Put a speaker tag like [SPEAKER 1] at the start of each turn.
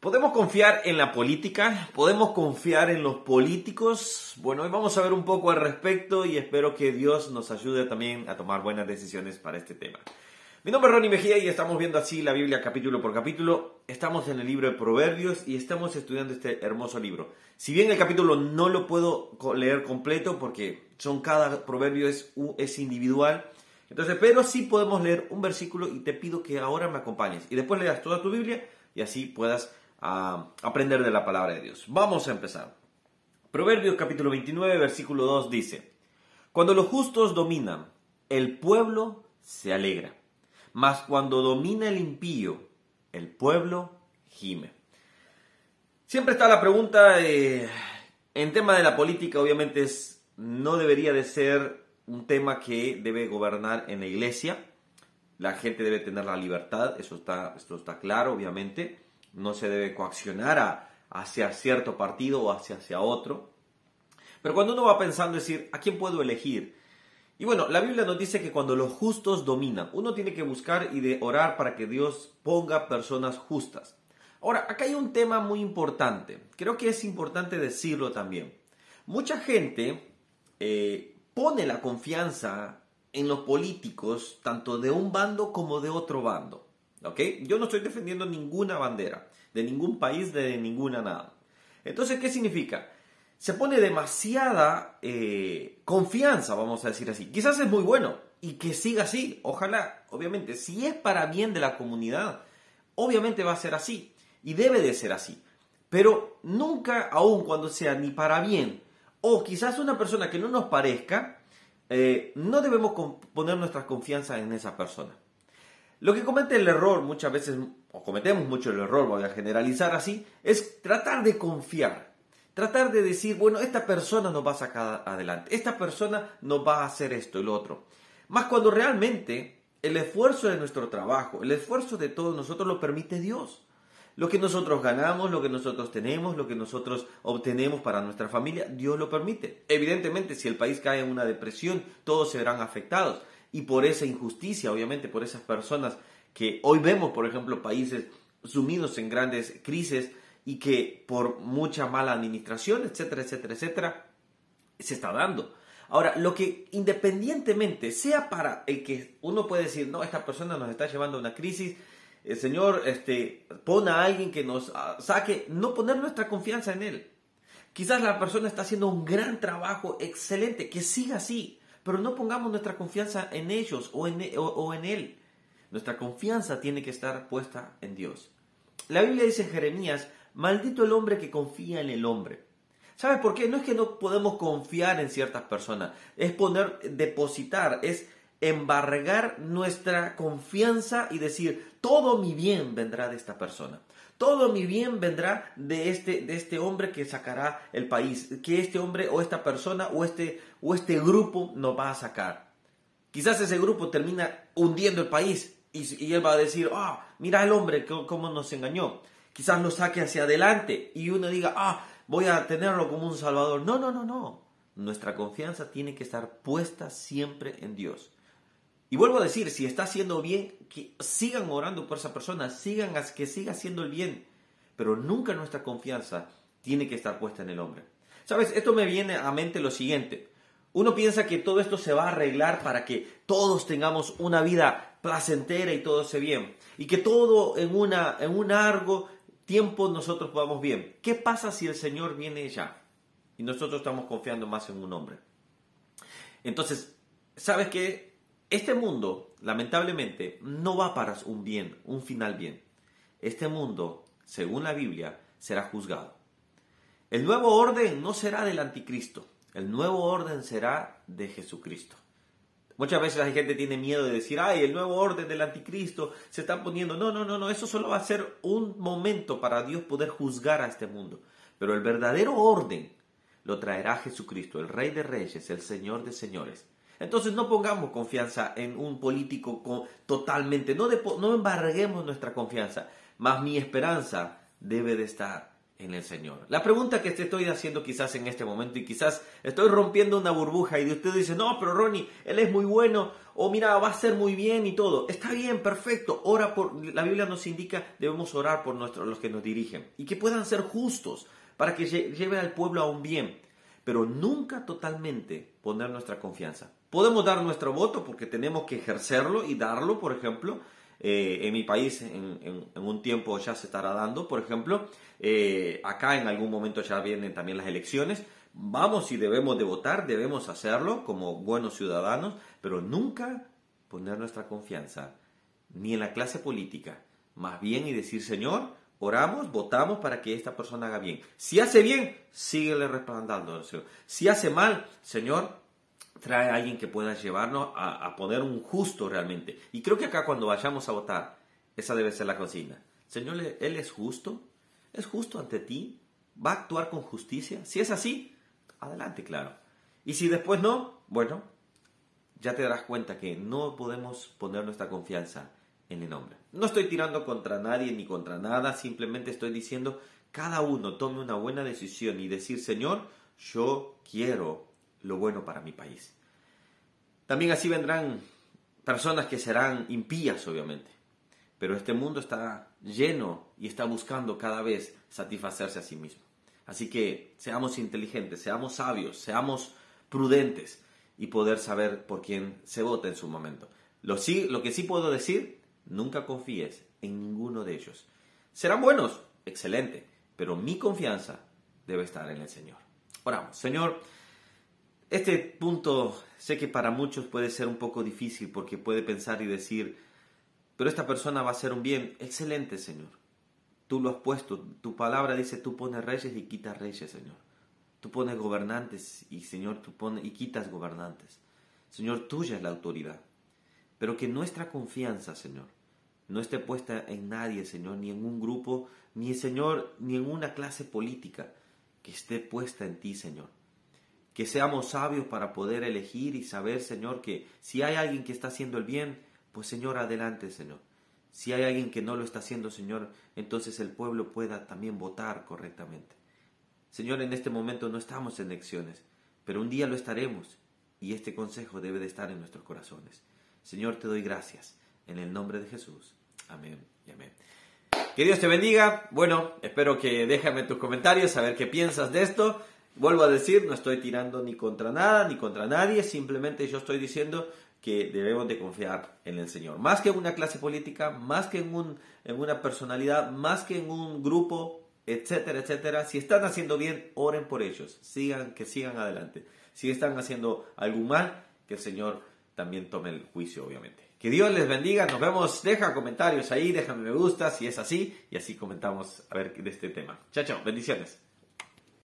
[SPEAKER 1] ¿Podemos confiar en la política? ¿Podemos confiar en los políticos? Bueno, hoy vamos a ver un poco al respecto y espero que Dios nos ayude también a tomar buenas decisiones para este tema. Mi nombre es Ronnie Mejía y estamos viendo así la Biblia capítulo por capítulo. Estamos en el libro de Proverbios y estamos estudiando este hermoso libro. Si bien el capítulo no lo puedo leer completo porque son cada proverbio es, es individual, entonces, pero sí podemos leer un versículo y te pido que ahora me acompañes y después leas toda tu Biblia y así puedas a aprender de la palabra de Dios. Vamos a empezar. Proverbios capítulo 29, versículo 2 dice, Cuando los justos dominan, el pueblo se alegra, mas cuando domina el impío, el pueblo gime. Siempre está la pregunta, eh, en tema de la política obviamente es, no debería de ser un tema que debe gobernar en la iglesia, la gente debe tener la libertad, eso está, esto está claro obviamente, no se debe coaccionar hacia cierto partido o hacia, hacia otro. Pero cuando uno va pensando, decir, ¿a quién puedo elegir? Y bueno, la Biblia nos dice que cuando los justos dominan, uno tiene que buscar y de orar para que Dios ponga personas justas. Ahora, acá hay un tema muy importante. Creo que es importante decirlo también. Mucha gente eh, pone la confianza en los políticos, tanto de un bando como de otro bando. Yo no estoy defendiendo ninguna bandera, de ningún país, de ninguna nada. Entonces, ¿qué significa? Se pone demasiada eh, confianza, vamos a decir así. Quizás es muy bueno y que siga así. Ojalá, obviamente, si es para bien de la comunidad, obviamente va a ser así y debe de ser así. Pero nunca, aun cuando sea ni para bien, o quizás una persona que no nos parezca, eh, no debemos poner nuestra confianza en esa persona. Lo que comete el error muchas veces, o cometemos mucho el error, voy a generalizar así, es tratar de confiar. Tratar de decir, bueno, esta persona nos va a sacar adelante, esta persona nos va a hacer esto y lo otro. Más cuando realmente el esfuerzo de nuestro trabajo, el esfuerzo de todos nosotros lo permite Dios. Lo que nosotros ganamos, lo que nosotros tenemos, lo que nosotros obtenemos para nuestra familia, Dios lo permite. Evidentemente, si el país cae en una depresión, todos se verán afectados y por esa injusticia, obviamente, por esas personas que hoy vemos, por ejemplo, países sumidos en grandes crisis y que por mucha mala administración, etcétera, etcétera, etcétera, se está dando. Ahora, lo que independientemente sea para el que uno puede decir, no, esta persona nos está llevando a una crisis, el Señor este, pone a alguien que nos ah, saque, no poner nuestra confianza en Él. Quizás la persona está haciendo un gran trabajo, excelente, que siga así pero no pongamos nuestra confianza en ellos o en, o, en Él. Nuestra confianza tiene que estar puesta en Dios. La Biblia dice en Jeremías, maldito el hombre que confía en el hombre. ¿Sabes por qué? No es que no podemos confiar en ciertas personas, es poner, depositar, es embargar nuestra confianza y decir, todo mi bien vendrá de esta persona. Todo mi bien vendrá de este, de este hombre que sacará el país, que este hombre o esta persona o este, o este grupo nos va a sacar. Quizás ese grupo termina hundiendo el país y, él va a decir, ah, mira el hombre cómo nos engañó. Quizás lo saque hacia adelante y uno diga, ah, voy a tenerlo como un salvador. No, no, no, no. Nuestra confianza tiene que estar puesta siempre en Dios. Y vuelvo a decir, si está haciendo bien, que sigan orando por esa persona, sigan que siga haciendo el bien, pero nunca nuestra confianza tiene que estar puesta en el hombre. Sabes, esto me viene a mente lo siguiente. Uno piensa que todo esto se va a arreglar para que todos tengamos una vida placentera y todo esté bien. Y que todo en, una, en un largo tiempo nosotros podamos bien. ¿Qué pasa si el Señor viene ya? Y nosotros estamos confiando más en un hombre. Entonces, ¿sabes qué? Este mundo, lamentablemente, no va para un bien, un final bien. Este mundo, según la Biblia, será juzgado. El nuevo orden no será del anticristo, el nuevo orden será de Jesucristo. Muchas veces la gente tiene miedo de decir, ay, el nuevo orden del anticristo se está poniendo. No, no, no, no, eso solo va a ser un momento para Dios poder juzgar a este mundo. Pero el verdadero orden lo traerá Jesucristo, el Rey de Reyes, el Señor de Señores. Entonces no pongamos confianza en un político totalmente, no, no embarguemos nuestra confianza, más mi esperanza debe de estar en el Señor. La pregunta que te estoy haciendo quizás en este momento y quizás estoy rompiendo una burbuja y de usted dice, no, pero Ronnie, él es muy bueno o mira, va a ser muy bien y todo. Está bien, perfecto. Ora por, la Biblia nos indica, debemos orar por nuestros, los que nos dirigen y que puedan ser justos para que lleve al pueblo a un bien, pero nunca totalmente poner nuestra confianza. Podemos dar nuestro voto porque tenemos que ejercerlo y darlo, por ejemplo, eh, en mi país en, un tiempo ya se estará dando, por ejemplo, eh, acá en algún momento ya vienen también las elecciones, vamos y debemos de votar, debemos hacerlo como buenos ciudadanos, pero nunca poner nuestra confianza ni en la clase política, más bien y decir, Señor, oramos, votamos para que esta persona haga bien. Si hace bien, síguele respaldando, Señor. Si hace mal, Señor, trae a alguien que pueda llevarnos a, poner un justo realmente. Y creo que acá cuando vayamos a votar, esa debe ser la consigna. Señor, Él es justo, es justo ante ti, va a actuar con justicia. Si es así, adelante, claro. Y si después no, bueno, ya te darás cuenta que no podemos poner nuestra confianza en el hombre. No estoy tirando contra nadie ni contra nada, simplemente estoy diciendo cada uno tome una buena decisión y decir, Señor, yo quiero lo bueno para mi país. También así vendrán personas que serán impías, obviamente. Pero este mundo está lleno y está buscando cada vez satisfacerse a sí mismo. Así que seamos inteligentes, seamos sabios, seamos prudentes y poder saber por quién se vota en su momento. Lo, sí, lo que sí puedo decir, nunca confíes en ninguno de ellos. Serán buenos, excelente, pero mi confianza debe estar en el Señor. Oramos, Señor. Este punto sé que para muchos puede ser un poco difícil porque puede pensar y decir, pero esta persona va a hacer un bien. Excelente, Señor. Tú lo has puesto. Tu palabra dice, tú pones reyes y quitas reyes, Señor. Tú pones gobernantes y, Señor, tú pones y quitas gobernantes. Señor, tuya es la autoridad. Pero que nuestra confianza, Señor, no esté puesta en nadie, Señor, ni en un grupo, ni, Señor, ni en una clase política, que esté puesta en ti, Señor que seamos sabios para poder elegir y saber, Señor, que si hay alguien que está haciendo el bien, pues Señor, adelante, Señor. Si hay alguien que no lo está haciendo, Señor, entonces el pueblo pueda también votar correctamente. Señor, en este momento no estamos en elecciones, pero un día lo estaremos y este consejo debe de estar en nuestros corazones. Señor, te doy gracias en el nombre de Jesús. Amén y amén. Que Dios te bendiga. Bueno, espero que déjame tus comentarios, saber qué piensas de esto. Vuelvo a decir, no estoy tirando ni contra nada, ni contra nadie, simplemente yo estoy diciendo que debemos de confiar en el Señor. Más que en una clase política, más que en, un, en una personalidad, más que en un grupo, etcétera, etcétera. Si están haciendo bien, oren por ellos, sigan, que sigan adelante. Si están haciendo algo mal, que el Señor también tome el juicio, obviamente. Que Dios les bendiga, nos vemos, deja comentarios ahí, déjame me gusta si es así, y así comentamos a ver de este tema. Chao, chao, bendiciones.